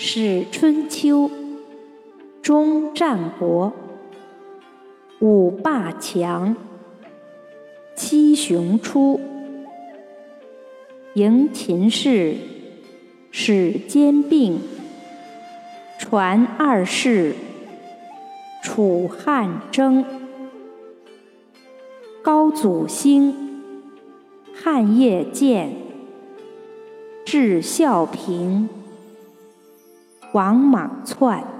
始春秋，终战国。五霸强，七雄出。迎秦氏，始兼并。传二世，楚汉争。高祖兴，汉业建。至孝平。王莽篡。